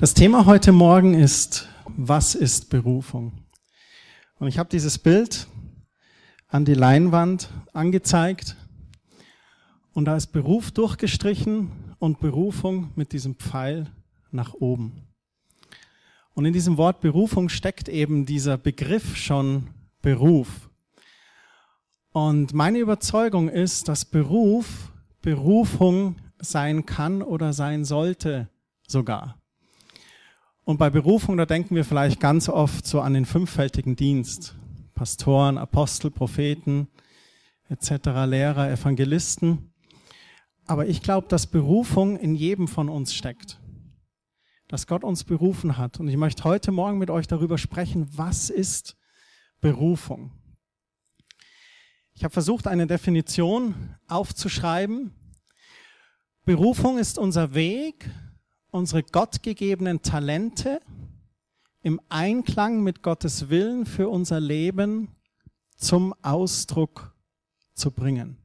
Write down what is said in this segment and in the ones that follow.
Das Thema heute Morgen ist, was ist Berufung? Und ich habe dieses Bild an die Leinwand angezeigt und da ist Beruf durchgestrichen und Berufung mit diesem Pfeil nach oben. Und in diesem Wort Berufung steckt eben dieser Begriff schon Beruf. Und meine Überzeugung ist, dass Beruf Berufung sein kann oder sein sollte sogar. Und bei Berufung, da denken wir vielleicht ganz oft so an den fünffältigen Dienst. Pastoren, Apostel, Propheten, etc., Lehrer, Evangelisten. Aber ich glaube, dass Berufung in jedem von uns steckt. Dass Gott uns berufen hat. Und ich möchte heute Morgen mit euch darüber sprechen, was ist Berufung? Ich habe versucht, eine Definition aufzuschreiben. Berufung ist unser Weg, unsere gottgegebenen Talente im Einklang mit Gottes Willen für unser Leben zum Ausdruck zu bringen.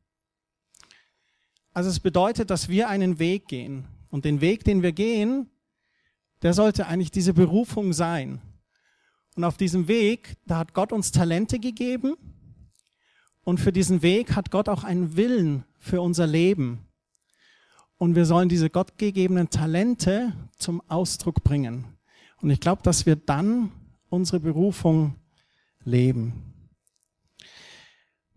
Also es bedeutet, dass wir einen Weg gehen. Und den Weg, den wir gehen, der sollte eigentlich diese Berufung sein. Und auf diesem Weg, da hat Gott uns Talente gegeben. Und für diesen Weg hat Gott auch einen Willen für unser Leben. Und wir sollen diese gottgegebenen Talente zum Ausdruck bringen. Und ich glaube, dass wir dann unsere Berufung leben.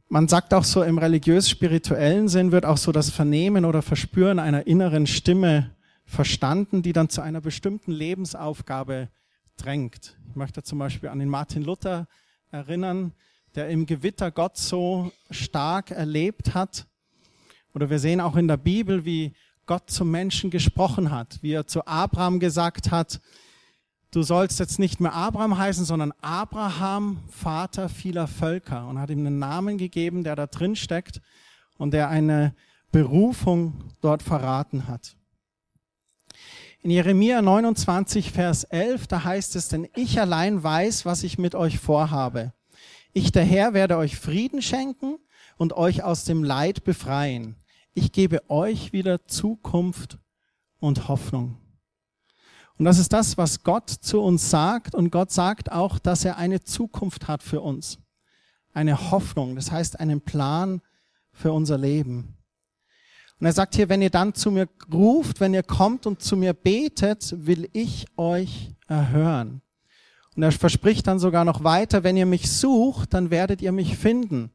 Man sagt auch so, im religiös-spirituellen Sinn wird auch so das Vernehmen oder Verspüren einer inneren Stimme verstanden, die dann zu einer bestimmten Lebensaufgabe drängt. Ich möchte zum Beispiel an den Martin Luther erinnern, der im Gewitter Gott so stark erlebt hat. Oder wir sehen auch in der Bibel, wie Gott zum Menschen gesprochen hat, wie er zu Abraham gesagt hat, du sollst jetzt nicht mehr Abraham heißen, sondern Abraham, Vater vieler Völker und hat ihm einen Namen gegeben, der da drin steckt und der eine Berufung dort verraten hat. In Jeremia 29, Vers 11, da heißt es, denn ich allein weiß, was ich mit euch vorhabe. Ich der Herr werde euch Frieden schenken und euch aus dem Leid befreien ich gebe euch wieder Zukunft und Hoffnung. Und das ist das, was Gott zu uns sagt. Und Gott sagt auch, dass er eine Zukunft hat für uns. Eine Hoffnung, das heißt einen Plan für unser Leben. Und er sagt hier, wenn ihr dann zu mir ruft, wenn ihr kommt und zu mir betet, will ich euch erhören. Und er verspricht dann sogar noch weiter, wenn ihr mich sucht, dann werdet ihr mich finden.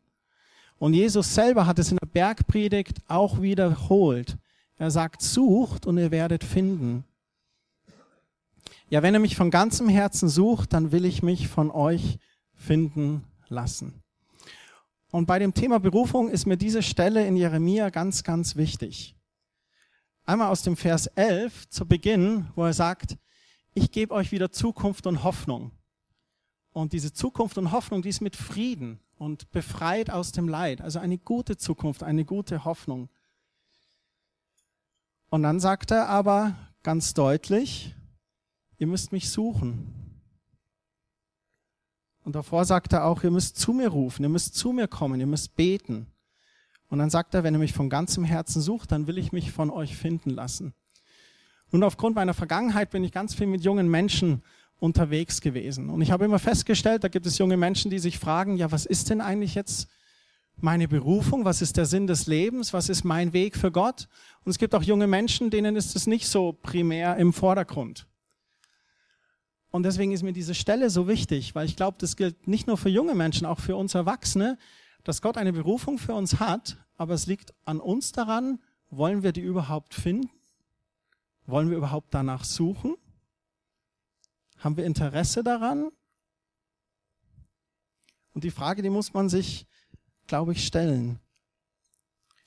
Und Jesus selber hat es in der Bergpredigt auch wiederholt. Er sagt, sucht und ihr werdet finden. Ja, wenn ihr mich von ganzem Herzen sucht, dann will ich mich von euch finden lassen. Und bei dem Thema Berufung ist mir diese Stelle in Jeremia ganz, ganz wichtig. Einmal aus dem Vers 11 zu Beginn, wo er sagt, ich gebe euch wieder Zukunft und Hoffnung. Und diese Zukunft und Hoffnung, die ist mit Frieden und befreit aus dem Leid. Also eine gute Zukunft, eine gute Hoffnung. Und dann sagt er aber ganz deutlich, ihr müsst mich suchen. Und davor sagt er auch, ihr müsst zu mir rufen, ihr müsst zu mir kommen, ihr müsst beten. Und dann sagt er, wenn ihr mich von ganzem Herzen sucht, dann will ich mich von euch finden lassen. Nun, aufgrund meiner Vergangenheit bin ich ganz viel mit jungen Menschen unterwegs gewesen. Und ich habe immer festgestellt, da gibt es junge Menschen, die sich fragen, ja, was ist denn eigentlich jetzt meine Berufung? Was ist der Sinn des Lebens? Was ist mein Weg für Gott? Und es gibt auch junge Menschen, denen ist es nicht so primär im Vordergrund. Und deswegen ist mir diese Stelle so wichtig, weil ich glaube, das gilt nicht nur für junge Menschen, auch für uns Erwachsene, dass Gott eine Berufung für uns hat, aber es liegt an uns daran, wollen wir die überhaupt finden? Wollen wir überhaupt danach suchen? Haben wir Interesse daran? Und die Frage, die muss man sich, glaube ich, stellen.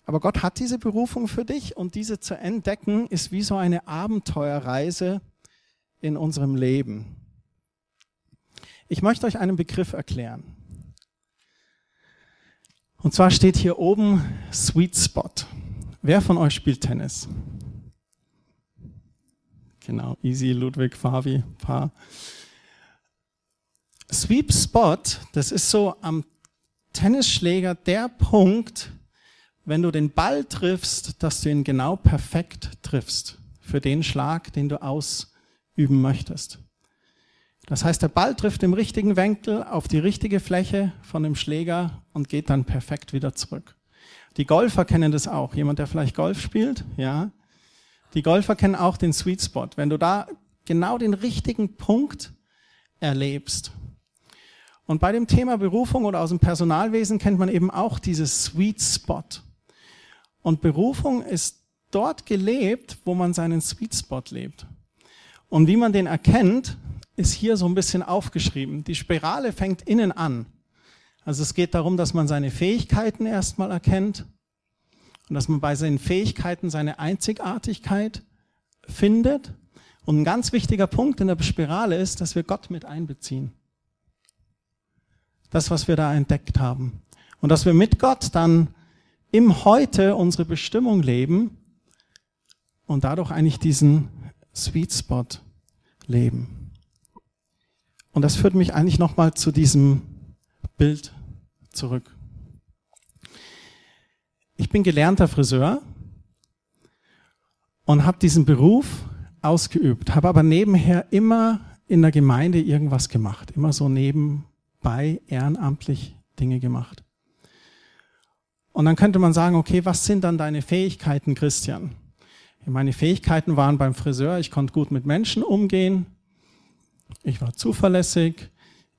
Aber Gott hat diese Berufung für dich und diese zu entdecken ist wie so eine Abenteuerreise in unserem Leben. Ich möchte euch einen Begriff erklären. Und zwar steht hier oben Sweet Spot. Wer von euch spielt Tennis? Genau, Easy, Ludwig, Fabi, Paar. Sweep Spot, das ist so am Tennisschläger der Punkt, wenn du den Ball triffst, dass du ihn genau perfekt triffst für den Schlag, den du ausgeführt üben möchtest. Das heißt, der Ball trifft im richtigen Winkel auf die richtige Fläche von dem Schläger und geht dann perfekt wieder zurück. Die Golfer kennen das auch. Jemand, der vielleicht Golf spielt, ja. Die Golfer kennen auch den Sweet Spot. Wenn du da genau den richtigen Punkt erlebst. Und bei dem Thema Berufung oder aus dem Personalwesen kennt man eben auch dieses Sweet Spot. Und Berufung ist dort gelebt, wo man seinen Sweet Spot lebt. Und wie man den erkennt, ist hier so ein bisschen aufgeschrieben. Die Spirale fängt innen an. Also es geht darum, dass man seine Fähigkeiten erstmal erkennt und dass man bei seinen Fähigkeiten seine Einzigartigkeit findet. Und ein ganz wichtiger Punkt in der Spirale ist, dass wir Gott mit einbeziehen. Das, was wir da entdeckt haben. Und dass wir mit Gott dann im Heute unsere Bestimmung leben und dadurch eigentlich diesen Sweet Spot leben. Und das führt mich eigentlich nochmal zu diesem Bild zurück. Ich bin gelernter Friseur und habe diesen Beruf ausgeübt, habe aber nebenher immer in der Gemeinde irgendwas gemacht, immer so nebenbei ehrenamtlich Dinge gemacht. Und dann könnte man sagen, okay, was sind dann deine Fähigkeiten, Christian? Meine Fähigkeiten waren beim Friseur, ich konnte gut mit Menschen umgehen, ich war zuverlässig,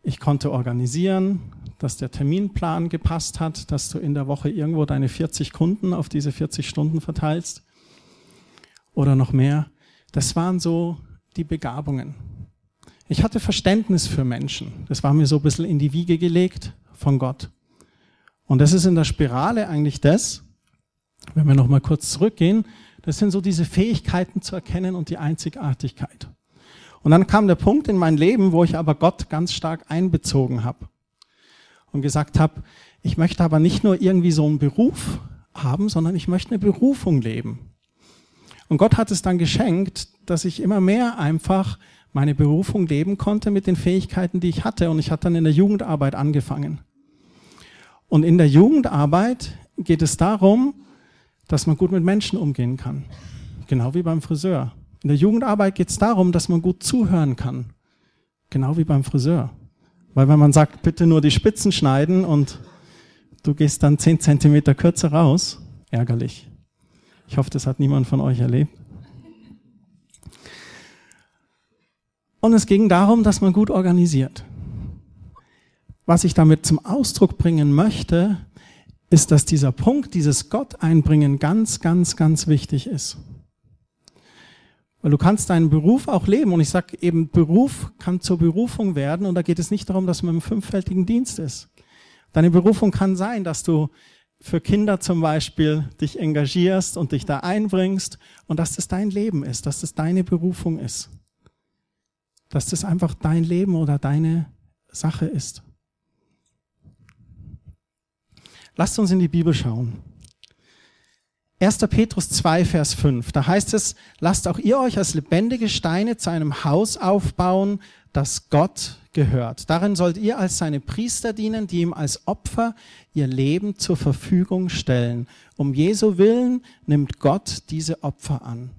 ich konnte organisieren, dass der Terminplan gepasst hat, dass du in der Woche irgendwo deine 40 Kunden auf diese 40 Stunden verteilst oder noch mehr. Das waren so die Begabungen. Ich hatte Verständnis für Menschen. Das war mir so ein bisschen in die Wiege gelegt von Gott. Und das ist in der Spirale eigentlich das, wenn wir nochmal kurz zurückgehen, das sind so diese Fähigkeiten zu erkennen und die Einzigartigkeit. Und dann kam der Punkt in mein Leben, wo ich aber Gott ganz stark einbezogen habe und gesagt habe, ich möchte aber nicht nur irgendwie so einen Beruf haben, sondern ich möchte eine Berufung leben. Und Gott hat es dann geschenkt, dass ich immer mehr einfach meine Berufung leben konnte mit den Fähigkeiten, die ich hatte. Und ich hatte dann in der Jugendarbeit angefangen. Und in der Jugendarbeit geht es darum, dass man gut mit Menschen umgehen kann. Genau wie beim Friseur. In der Jugendarbeit geht es darum, dass man gut zuhören kann. Genau wie beim Friseur. Weil wenn man sagt, bitte nur die Spitzen schneiden und du gehst dann zehn Zentimeter kürzer raus, ärgerlich. Ich hoffe, das hat niemand von euch erlebt. Und es ging darum, dass man gut organisiert. Was ich damit zum Ausdruck bringen möchte, ist, dass dieser Punkt, dieses Gott einbringen ganz, ganz, ganz wichtig ist. Weil du kannst deinen Beruf auch leben. Und ich sage eben, Beruf kann zur Berufung werden. Und da geht es nicht darum, dass man im fünffältigen Dienst ist. Deine Berufung kann sein, dass du für Kinder zum Beispiel dich engagierst und dich da einbringst und dass das dein Leben ist, dass das deine Berufung ist. Dass das einfach dein Leben oder deine Sache ist. Lasst uns in die Bibel schauen. 1. Petrus 2, Vers 5. Da heißt es, lasst auch ihr euch als lebendige Steine zu einem Haus aufbauen, das Gott gehört. Darin sollt ihr als seine Priester dienen, die ihm als Opfer ihr Leben zur Verfügung stellen. Um Jesu Willen nimmt Gott diese Opfer an.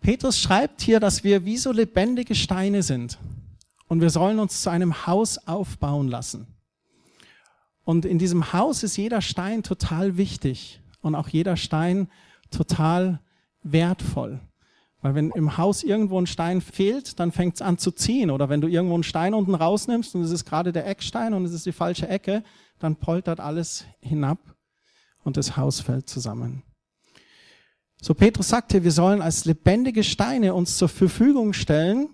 Petrus schreibt hier, dass wir wie so lebendige Steine sind. Und wir sollen uns zu einem Haus aufbauen lassen. Und in diesem Haus ist jeder Stein total wichtig und auch jeder Stein total wertvoll. Weil wenn im Haus irgendwo ein Stein fehlt, dann fängt es an zu ziehen. Oder wenn du irgendwo einen Stein unten rausnimmst und es ist gerade der Eckstein und es ist die falsche Ecke, dann poltert alles hinab und das Haus fällt zusammen. So Petrus sagt hier, wir sollen als lebendige Steine uns zur Verfügung stellen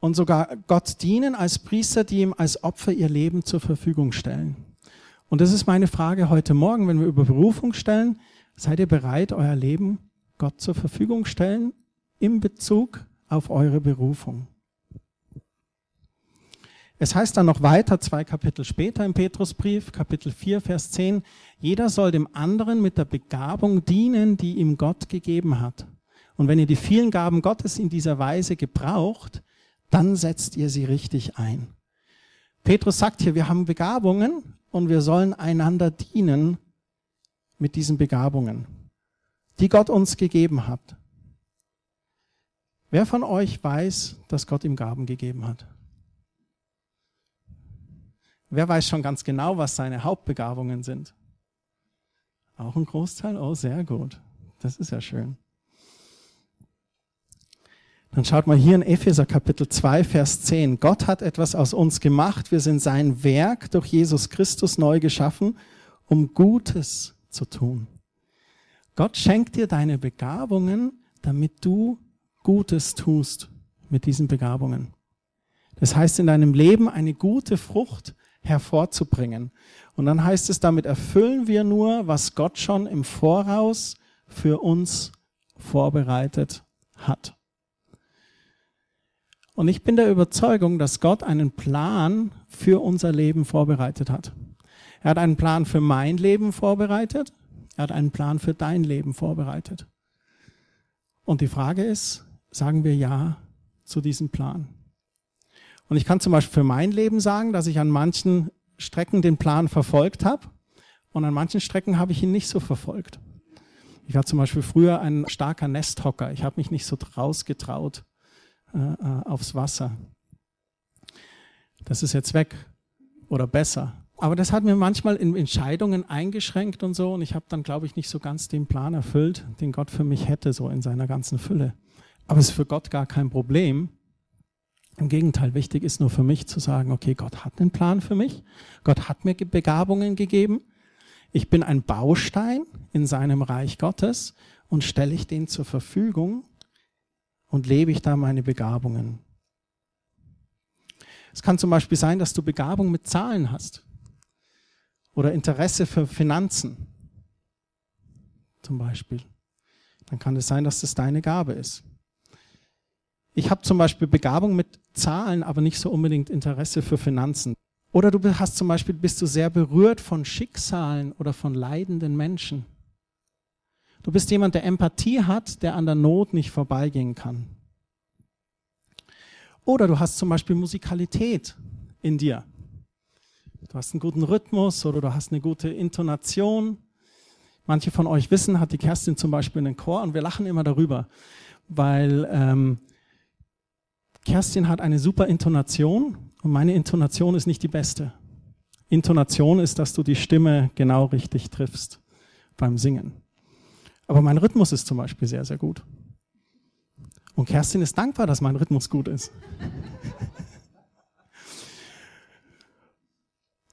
und sogar Gott dienen als Priester, die ihm als Opfer ihr Leben zur Verfügung stellen. Und das ist meine Frage heute Morgen, wenn wir über Berufung stellen. Seid ihr bereit, euer Leben Gott zur Verfügung stellen in Bezug auf eure Berufung? Es heißt dann noch weiter, zwei Kapitel später im Petrusbrief, Kapitel 4, Vers 10, jeder soll dem anderen mit der Begabung dienen, die ihm Gott gegeben hat. Und wenn ihr die vielen Gaben Gottes in dieser Weise gebraucht, dann setzt ihr sie richtig ein. Petrus sagt hier, wir haben Begabungen und wir sollen einander dienen mit diesen Begabungen, die Gott uns gegeben hat. Wer von euch weiß, dass Gott ihm Gaben gegeben hat? Wer weiß schon ganz genau, was seine Hauptbegabungen sind? Auch ein Großteil? Oh, sehr gut. Das ist ja schön. Dann schaut mal hier in Epheser Kapitel 2, Vers 10. Gott hat etwas aus uns gemacht. Wir sind sein Werk durch Jesus Christus neu geschaffen, um Gutes zu tun. Gott schenkt dir deine Begabungen, damit du Gutes tust mit diesen Begabungen. Das heißt, in deinem Leben eine gute Frucht hervorzubringen. Und dann heißt es, damit erfüllen wir nur, was Gott schon im Voraus für uns vorbereitet hat. Und ich bin der Überzeugung, dass Gott einen Plan für unser Leben vorbereitet hat. Er hat einen Plan für mein Leben vorbereitet. Er hat einen Plan für dein Leben vorbereitet. Und die Frage ist, sagen wir Ja zu diesem Plan? Und ich kann zum Beispiel für mein Leben sagen, dass ich an manchen Strecken den Plan verfolgt habe und an manchen Strecken habe ich ihn nicht so verfolgt. Ich war zum Beispiel früher ein starker Nesthocker. Ich habe mich nicht so rausgetraut äh, äh, aufs Wasser. Das ist jetzt weg oder besser. Aber das hat mir manchmal in Entscheidungen eingeschränkt und so. Und ich habe dann, glaube ich, nicht so ganz den Plan erfüllt, den Gott für mich hätte, so in seiner ganzen Fülle. Aber es ist für Gott gar kein Problem. Im Gegenteil, wichtig ist nur für mich zu sagen, okay, Gott hat einen Plan für mich. Gott hat mir Begabungen gegeben. Ich bin ein Baustein in seinem Reich Gottes und stelle ich den zur Verfügung und lebe ich da meine Begabungen. Es kann zum Beispiel sein, dass du Begabung mit Zahlen hast oder Interesse für Finanzen zum Beispiel. Dann kann es sein, dass das deine Gabe ist. Ich habe zum Beispiel Begabung mit Zahlen, aber nicht so unbedingt Interesse für Finanzen. Oder du hast zum Beispiel, bist du sehr berührt von Schicksalen oder von leidenden Menschen. Du bist jemand, der Empathie hat, der an der Not nicht vorbeigehen kann. Oder du hast zum Beispiel Musikalität in dir. Du hast einen guten Rhythmus oder du hast eine gute Intonation. Manche von euch wissen, hat die Kerstin zum Beispiel einen Chor und wir lachen immer darüber, weil ähm, Kerstin hat eine super Intonation und meine Intonation ist nicht die beste. Intonation ist, dass du die Stimme genau richtig triffst beim Singen. Aber mein Rhythmus ist zum Beispiel sehr, sehr gut. Und Kerstin ist dankbar, dass mein Rhythmus gut ist.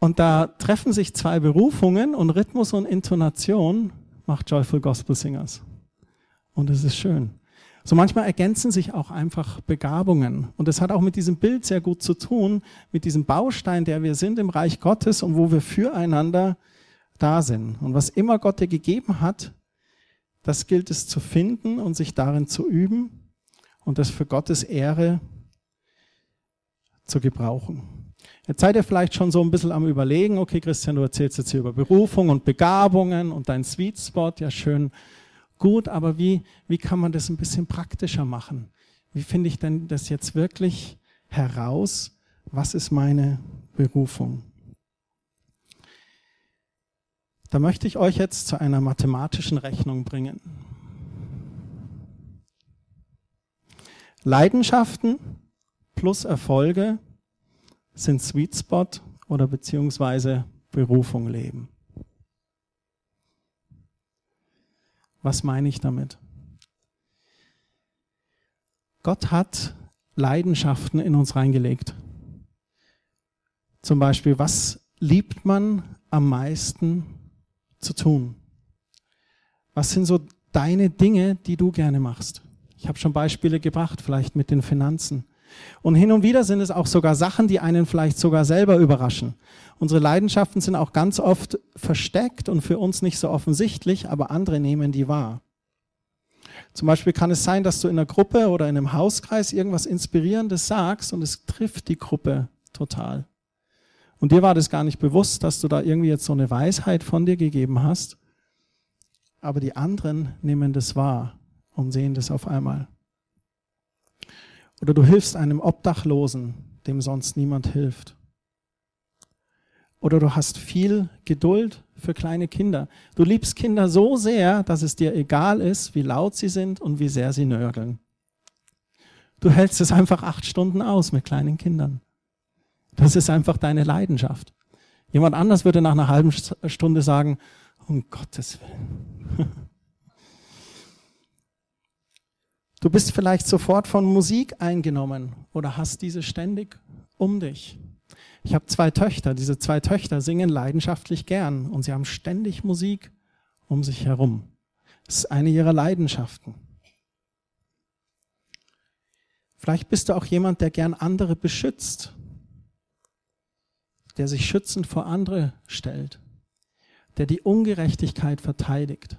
Und da treffen sich zwei Berufungen und Rhythmus und Intonation macht Joyful Gospel Singers. Und es ist schön. So manchmal ergänzen sich auch einfach Begabungen. Und das hat auch mit diesem Bild sehr gut zu tun, mit diesem Baustein, der wir sind im Reich Gottes und wo wir füreinander da sind. Und was immer Gott dir gegeben hat, das gilt es zu finden und sich darin zu üben und das für Gottes Ehre zu gebrauchen. Jetzt seid ihr vielleicht schon so ein bisschen am Überlegen, okay, Christian, du erzählst jetzt hier über Berufung und Begabungen und dein Sweet Spot, ja schön gut, aber wie, wie kann man das ein bisschen praktischer machen? Wie finde ich denn das jetzt wirklich heraus? Was ist meine Berufung? Da möchte ich euch jetzt zu einer mathematischen Rechnung bringen. Leidenschaften plus Erfolge sind Sweet Spot oder beziehungsweise Berufung leben. Was meine ich damit? Gott hat Leidenschaften in uns reingelegt. Zum Beispiel, was liebt man am meisten zu tun? Was sind so deine Dinge, die du gerne machst? Ich habe schon Beispiele gebracht, vielleicht mit den Finanzen. Und hin und wieder sind es auch sogar Sachen, die einen vielleicht sogar selber überraschen. Unsere Leidenschaften sind auch ganz oft versteckt und für uns nicht so offensichtlich, aber andere nehmen die wahr. Zum Beispiel kann es sein, dass du in einer Gruppe oder in einem Hauskreis irgendwas Inspirierendes sagst und es trifft die Gruppe total. Und dir war das gar nicht bewusst, dass du da irgendwie jetzt so eine Weisheit von dir gegeben hast. Aber die anderen nehmen das wahr und sehen das auf einmal. Oder du hilfst einem Obdachlosen, dem sonst niemand hilft. Oder du hast viel Geduld für kleine Kinder. Du liebst Kinder so sehr, dass es dir egal ist, wie laut sie sind und wie sehr sie nörgeln. Du hältst es einfach acht Stunden aus mit kleinen Kindern. Das ist einfach deine Leidenschaft. Jemand anders würde nach einer halben Stunde sagen, um Gottes Willen. Du bist vielleicht sofort von Musik eingenommen oder hast diese ständig um dich. Ich habe zwei Töchter. Diese zwei Töchter singen leidenschaftlich gern und sie haben ständig Musik um sich herum. Das ist eine ihrer Leidenschaften. Vielleicht bist du auch jemand, der gern andere beschützt, der sich schützend vor andere stellt, der die Ungerechtigkeit verteidigt,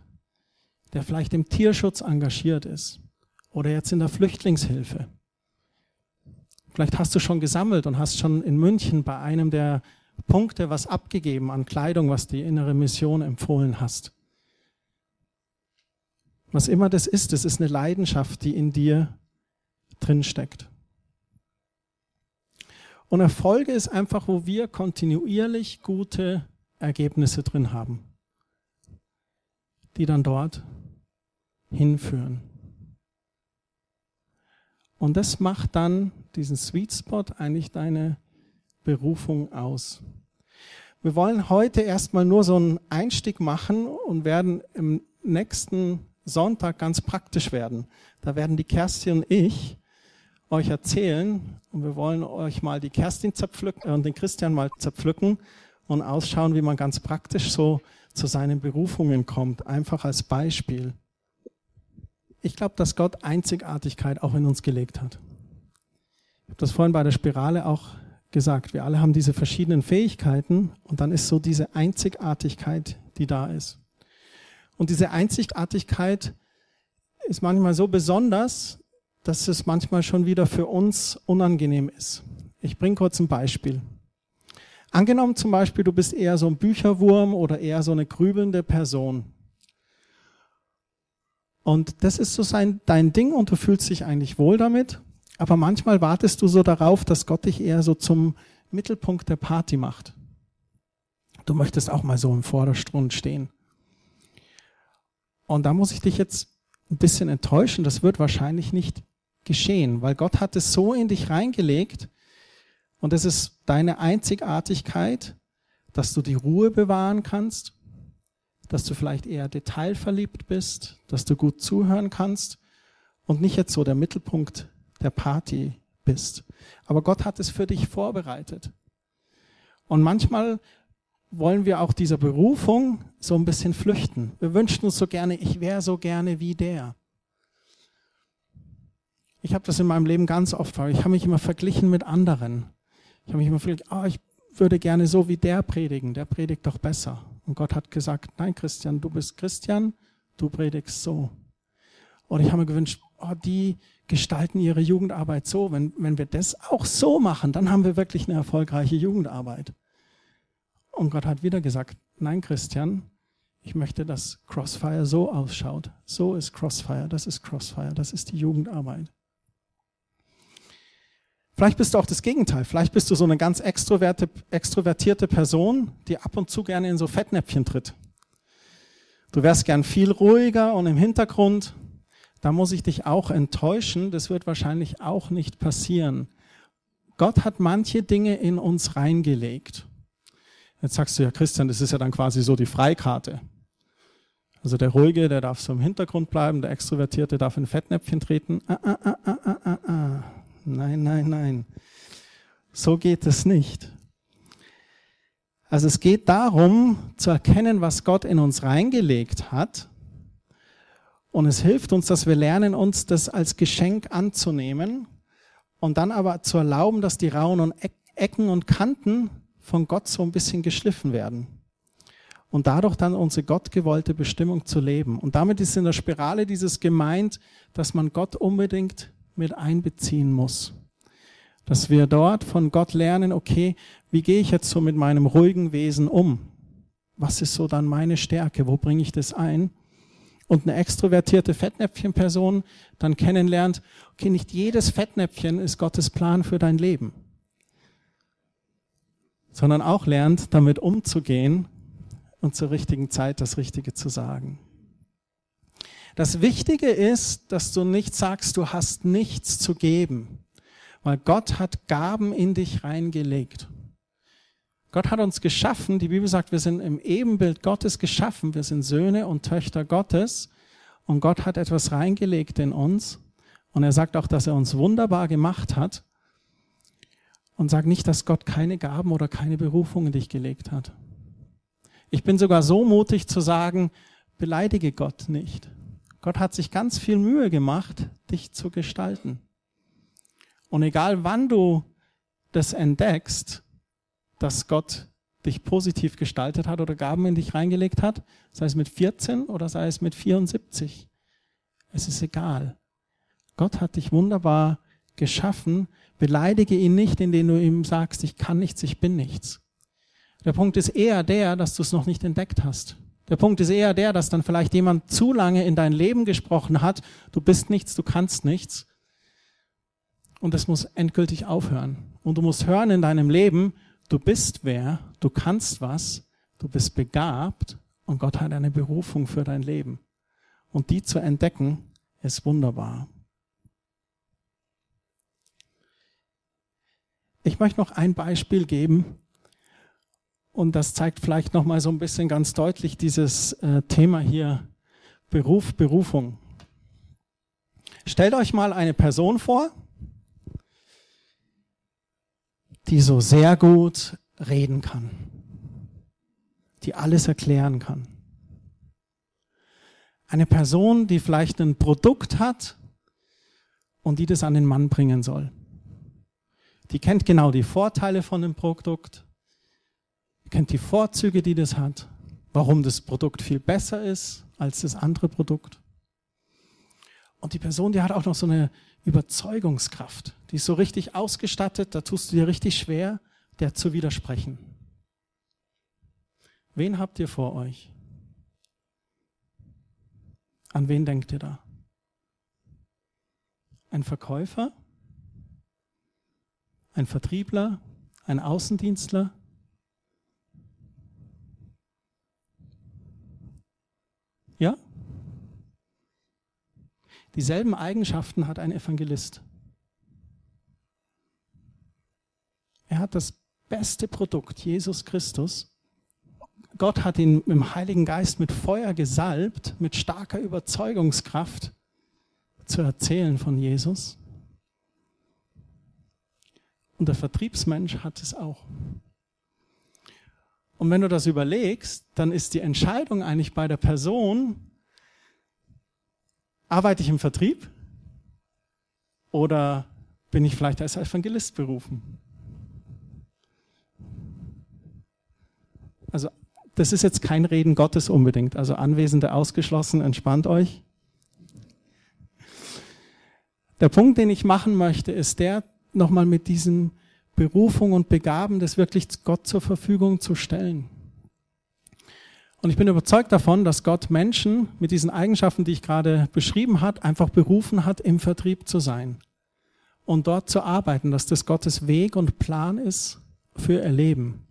der vielleicht im Tierschutz engagiert ist oder jetzt in der Flüchtlingshilfe. Vielleicht hast du schon gesammelt und hast schon in München bei einem der Punkte was abgegeben an Kleidung, was die innere Mission empfohlen hast. Was immer das ist, das ist eine Leidenschaft, die in dir drinsteckt. Und Erfolge ist einfach, wo wir kontinuierlich gute Ergebnisse drin haben, die dann dort hinführen. Und das macht dann diesen Sweet Spot eigentlich deine Berufung aus. Wir wollen heute erstmal nur so einen Einstieg machen und werden im nächsten Sonntag ganz praktisch werden. Da werden die Kerstin und ich euch erzählen und wir wollen euch mal die Kerstin zerpflücken und den Christian mal zerpflücken und ausschauen, wie man ganz praktisch so zu seinen Berufungen kommt. Einfach als Beispiel ich glaube, dass Gott Einzigartigkeit auch in uns gelegt hat. Ich habe das vorhin bei der Spirale auch gesagt. Wir alle haben diese verschiedenen Fähigkeiten und dann ist so diese Einzigartigkeit, die da ist. Und diese Einzigartigkeit ist manchmal so besonders, dass es manchmal schon wieder für uns unangenehm ist. Ich bringe kurz ein Beispiel. Angenommen zum Beispiel, du bist eher so ein Bücherwurm oder eher so eine grübelnde Person. Und das ist so sein, dein Ding und du fühlst dich eigentlich wohl damit. Aber manchmal wartest du so darauf, dass Gott dich eher so zum Mittelpunkt der Party macht. Du möchtest auch mal so im Vordergrund stehen. Und da muss ich dich jetzt ein bisschen enttäuschen. Das wird wahrscheinlich nicht geschehen, weil Gott hat es so in dich reingelegt und es ist deine Einzigartigkeit, dass du die Ruhe bewahren kannst, dass du vielleicht eher detailverliebt bist, dass du gut zuhören kannst und nicht jetzt so der Mittelpunkt der Party bist. Aber Gott hat es für dich vorbereitet. Und manchmal wollen wir auch dieser Berufung so ein bisschen flüchten. Wir wünschen uns so gerne, ich wäre so gerne wie der. Ich habe das in meinem Leben ganz oft, ich habe mich immer verglichen mit anderen. Ich habe mich immer verglichen, oh, ich würde gerne so wie der predigen, der predigt doch besser. Und Gott hat gesagt, nein Christian, du bist Christian, du predigst so. Und ich habe mir gewünscht, oh, die gestalten ihre Jugendarbeit so. Wenn, wenn wir das auch so machen, dann haben wir wirklich eine erfolgreiche Jugendarbeit. Und Gott hat wieder gesagt, nein Christian, ich möchte, dass Crossfire so ausschaut. So ist Crossfire, das ist Crossfire, das ist die Jugendarbeit. Vielleicht bist du auch das Gegenteil. Vielleicht bist du so eine ganz extrovertierte Person, die ab und zu gerne in so Fettnäpfchen tritt. Du wärst gern viel ruhiger und im Hintergrund. Da muss ich dich auch enttäuschen. Das wird wahrscheinlich auch nicht passieren. Gott hat manche Dinge in uns reingelegt. Jetzt sagst du ja, Christian, das ist ja dann quasi so die Freikarte. Also der Ruhige, der darf so im Hintergrund bleiben, der Extrovertierte darf in Fettnäpfchen treten. Ah, ah, ah, ah, ah, ah. Nein, nein, nein. So geht es nicht. Also es geht darum zu erkennen, was Gott in uns reingelegt hat. Und es hilft uns, dass wir lernen, uns das als Geschenk anzunehmen und dann aber zu erlauben, dass die Rauen und Ecken und Kanten von Gott so ein bisschen geschliffen werden. Und dadurch dann unsere gottgewollte Bestimmung zu leben. Und damit ist in der Spirale dieses gemeint, dass man Gott unbedingt mit einbeziehen muss. Dass wir dort von Gott lernen, okay, wie gehe ich jetzt so mit meinem ruhigen Wesen um? Was ist so dann meine Stärke? Wo bringe ich das ein? Und eine extrovertierte Fettnäpfchenperson dann kennenlernt, okay, nicht jedes Fettnäpfchen ist Gottes Plan für dein Leben, sondern auch lernt, damit umzugehen und zur richtigen Zeit das Richtige zu sagen. Das Wichtige ist, dass du nicht sagst, du hast nichts zu geben, weil Gott hat Gaben in dich reingelegt. Gott hat uns geschaffen, die Bibel sagt, wir sind im Ebenbild Gottes geschaffen, wir sind Söhne und Töchter Gottes und Gott hat etwas reingelegt in uns und er sagt auch, dass er uns wunderbar gemacht hat und sagt nicht, dass Gott keine Gaben oder keine Berufung in dich gelegt hat. Ich bin sogar so mutig zu sagen, beleidige Gott nicht. Gott hat sich ganz viel Mühe gemacht, dich zu gestalten. Und egal wann du das entdeckst, dass Gott dich positiv gestaltet hat oder Gaben in dich reingelegt hat, sei es mit 14 oder sei es mit 74, es ist egal. Gott hat dich wunderbar geschaffen. Beleidige ihn nicht, indem du ihm sagst, ich kann nichts, ich bin nichts. Der Punkt ist eher der, dass du es noch nicht entdeckt hast. Der Punkt ist eher der, dass dann vielleicht jemand zu lange in dein Leben gesprochen hat, du bist nichts, du kannst nichts. Und das muss endgültig aufhören. Und du musst hören in deinem Leben, du bist wer, du kannst was, du bist begabt und Gott hat eine Berufung für dein Leben. Und die zu entdecken, ist wunderbar. Ich möchte noch ein Beispiel geben, und das zeigt vielleicht noch mal so ein bisschen ganz deutlich dieses äh, Thema hier Beruf, Berufung. Stellt euch mal eine Person vor, die so sehr gut reden kann, die alles erklären kann. Eine Person, die vielleicht ein Produkt hat und die das an den Mann bringen soll. Die kennt genau die Vorteile von dem Produkt, kennt die Vorzüge, die das hat, warum das Produkt viel besser ist als das andere Produkt. Und die Person, die hat auch noch so eine Überzeugungskraft. Die ist so richtig ausgestattet, da tust du dir richtig schwer, der zu widersprechen. Wen habt ihr vor euch? An wen denkt ihr da? Ein Verkäufer? Ein Vertriebler? Ein Außendienstler? Ja? Dieselben Eigenschaften hat ein Evangelist. Er hat das beste Produkt, Jesus Christus. Gott hat ihn im Heiligen Geist mit Feuer gesalbt, mit starker Überzeugungskraft zu erzählen von Jesus. Und der Vertriebsmensch hat es auch. Und wenn du das überlegst, dann ist die Entscheidung eigentlich bei der Person, arbeite ich im Vertrieb oder bin ich vielleicht als Evangelist berufen? Also das ist jetzt kein Reden Gottes unbedingt, also Anwesende ausgeschlossen, entspannt euch. Der Punkt, den ich machen möchte, ist der, nochmal mit diesem Berufung und Begaben, das wirklich Gott zur Verfügung zu stellen. Und ich bin überzeugt davon, dass Gott Menschen mit diesen Eigenschaften, die ich gerade beschrieben hat, einfach berufen hat, im Vertrieb zu sein und dort zu arbeiten, dass das Gottes Weg und Plan ist für ihr Leben.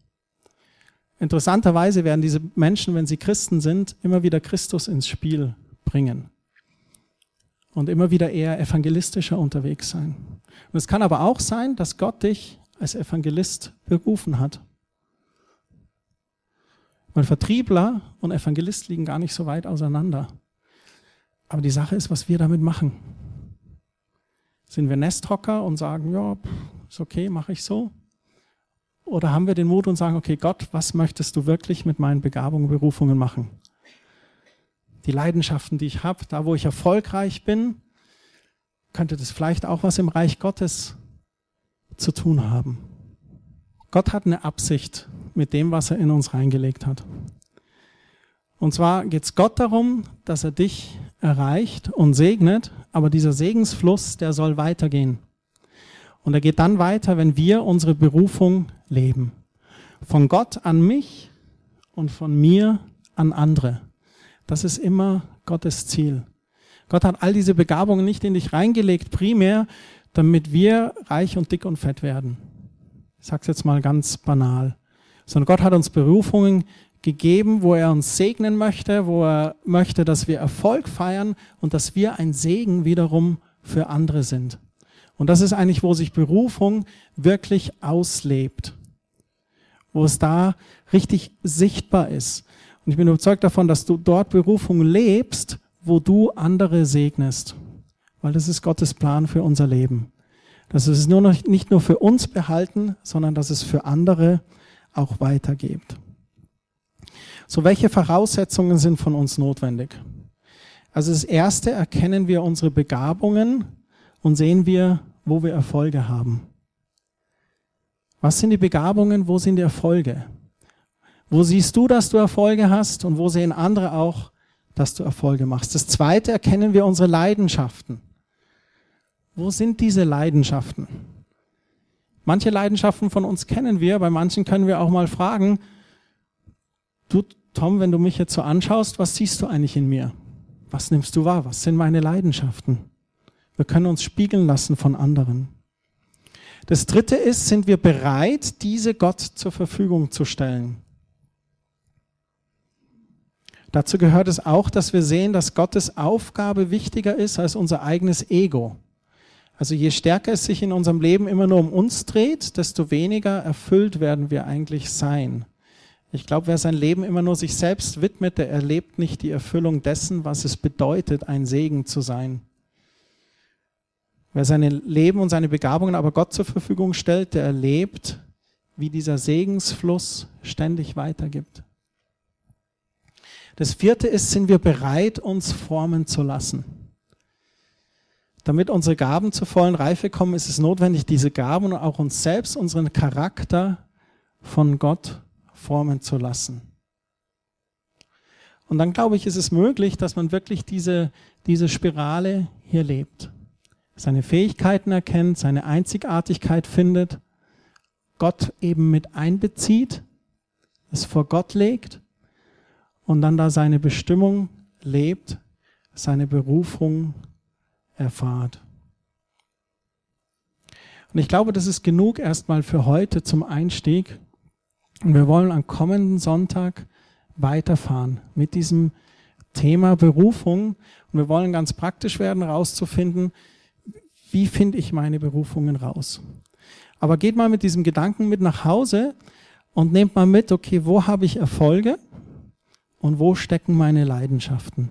Interessanterweise werden diese Menschen, wenn sie Christen sind, immer wieder Christus ins Spiel bringen und immer wieder eher evangelistischer unterwegs sein. Und es kann aber auch sein, dass Gott dich als Evangelist berufen hat. Weil Vertriebler und Evangelist liegen gar nicht so weit auseinander. Aber die Sache ist, was wir damit machen. Sind wir Nesthocker und sagen, ja, ist okay, mache ich so? Oder haben wir den Mut und sagen, okay, Gott, was möchtest du wirklich mit meinen Begabungen, Berufungen machen? Die Leidenschaften, die ich habe, da wo ich erfolgreich bin, könnte das vielleicht auch was im Reich Gottes zu tun haben. Gott hat eine Absicht mit dem, was er in uns reingelegt hat. Und zwar geht es Gott darum, dass er dich erreicht und segnet, aber dieser Segensfluss, der soll weitergehen. Und er geht dann weiter, wenn wir unsere Berufung leben. Von Gott an mich und von mir an andere. Das ist immer Gottes Ziel. Gott hat all diese Begabungen nicht in dich reingelegt, primär, damit wir reich und dick und fett werden. Ich sage es jetzt mal ganz banal. Sondern Gott hat uns Berufungen gegeben, wo er uns segnen möchte, wo er möchte, dass wir Erfolg feiern und dass wir ein Segen wiederum für andere sind. Und das ist eigentlich, wo sich Berufung wirklich auslebt, wo es da richtig sichtbar ist. Und ich bin überzeugt davon, dass du dort Berufung lebst, wo du andere segnest, weil das ist Gottes Plan für unser Leben. Dass es nur noch, nicht nur für uns behalten, sondern dass es für andere auch weitergibt. So, welche Voraussetzungen sind von uns notwendig? Also das erste erkennen wir unsere Begabungen und sehen wir, wo wir Erfolge haben. Was sind die Begabungen? Wo sind die Erfolge? Wo siehst du, dass du Erfolge hast und wo sehen andere auch, dass du Erfolge machst? Das zweite erkennen wir unsere Leidenschaften. Wo sind diese Leidenschaften? Manche Leidenschaften von uns kennen wir, bei manchen können wir auch mal fragen, du Tom, wenn du mich jetzt so anschaust, was siehst du eigentlich in mir? Was nimmst du wahr? Was sind meine Leidenschaften? Wir können uns spiegeln lassen von anderen. Das dritte ist, sind wir bereit, diese Gott zur Verfügung zu stellen? Dazu gehört es auch, dass wir sehen, dass Gottes Aufgabe wichtiger ist als unser eigenes Ego. Also je stärker es sich in unserem Leben immer nur um uns dreht, desto weniger erfüllt werden wir eigentlich sein. Ich glaube, wer sein Leben immer nur sich selbst widmet, der erlebt nicht die Erfüllung dessen, was es bedeutet, ein Segen zu sein. Wer sein Leben und seine Begabungen aber Gott zur Verfügung stellt, der erlebt, wie dieser Segensfluss ständig weitergibt. Das vierte ist, sind wir bereit, uns formen zu lassen. Damit unsere Gaben zur vollen Reife kommen, ist es notwendig, diese Gaben und auch uns selbst, unseren Charakter von Gott formen zu lassen. Und dann glaube ich, ist es möglich, dass man wirklich diese, diese Spirale hier lebt. Seine Fähigkeiten erkennt, seine Einzigartigkeit findet, Gott eben mit einbezieht, es vor Gott legt und dann da seine Bestimmung lebt, seine Berufung erfahrt. Und ich glaube, das ist genug erstmal für heute zum Einstieg. Und wir wollen am kommenden Sonntag weiterfahren mit diesem Thema Berufung. Und wir wollen ganz praktisch werden, herauszufinden, wie finde ich meine Berufungen raus. Aber geht mal mit diesem Gedanken mit nach Hause und nehmt mal mit, okay, wo habe ich Erfolge und wo stecken meine Leidenschaften?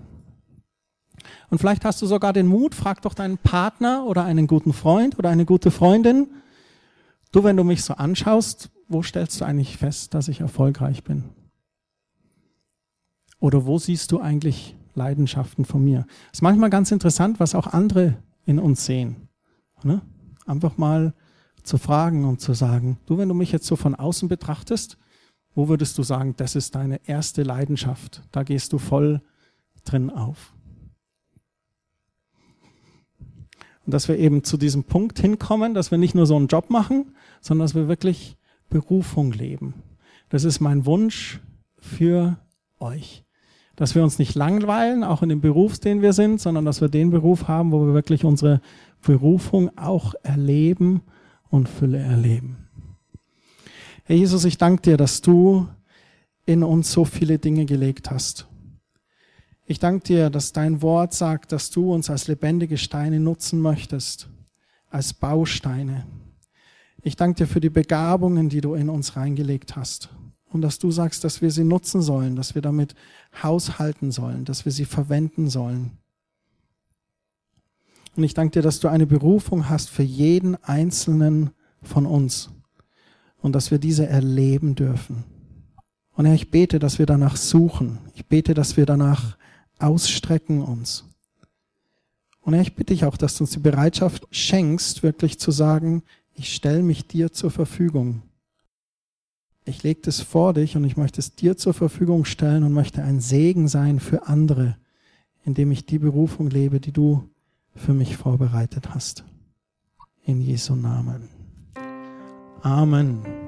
Und vielleicht hast du sogar den Mut, frag doch deinen Partner oder einen guten Freund oder eine gute Freundin, du, wenn du mich so anschaust, wo stellst du eigentlich fest, dass ich erfolgreich bin? Oder wo siehst du eigentlich Leidenschaften von mir? Es ist manchmal ganz interessant, was auch andere in uns sehen. Ne? Einfach mal zu fragen und zu sagen, du, wenn du mich jetzt so von außen betrachtest, wo würdest du sagen, das ist deine erste Leidenschaft? Da gehst du voll drin auf. Und dass wir eben zu diesem Punkt hinkommen, dass wir nicht nur so einen Job machen, sondern dass wir wirklich Berufung leben. Das ist mein Wunsch für euch. Dass wir uns nicht langweilen, auch in dem Beruf, den wir sind, sondern dass wir den Beruf haben, wo wir wirklich unsere Berufung auch erleben und Fülle erleben. Herr Jesus, ich danke dir, dass du in uns so viele Dinge gelegt hast. Ich danke dir, dass dein Wort sagt, dass du uns als lebendige Steine nutzen möchtest, als Bausteine. Ich danke dir für die Begabungen, die du in uns reingelegt hast. Und dass du sagst, dass wir sie nutzen sollen, dass wir damit haushalten sollen, dass wir sie verwenden sollen. Und ich danke dir, dass du eine Berufung hast für jeden einzelnen von uns und dass wir diese erleben dürfen. Und Herr, ich bete, dass wir danach suchen. Ich bete, dass wir danach ausstrecken uns. Und ich bitte dich auch, dass du uns die Bereitschaft schenkst, wirklich zu sagen, ich stelle mich dir zur Verfügung. Ich lege es vor dich und ich möchte es dir zur Verfügung stellen und möchte ein Segen sein für andere, indem ich die Berufung lebe, die du für mich vorbereitet hast. In Jesu Namen. Amen.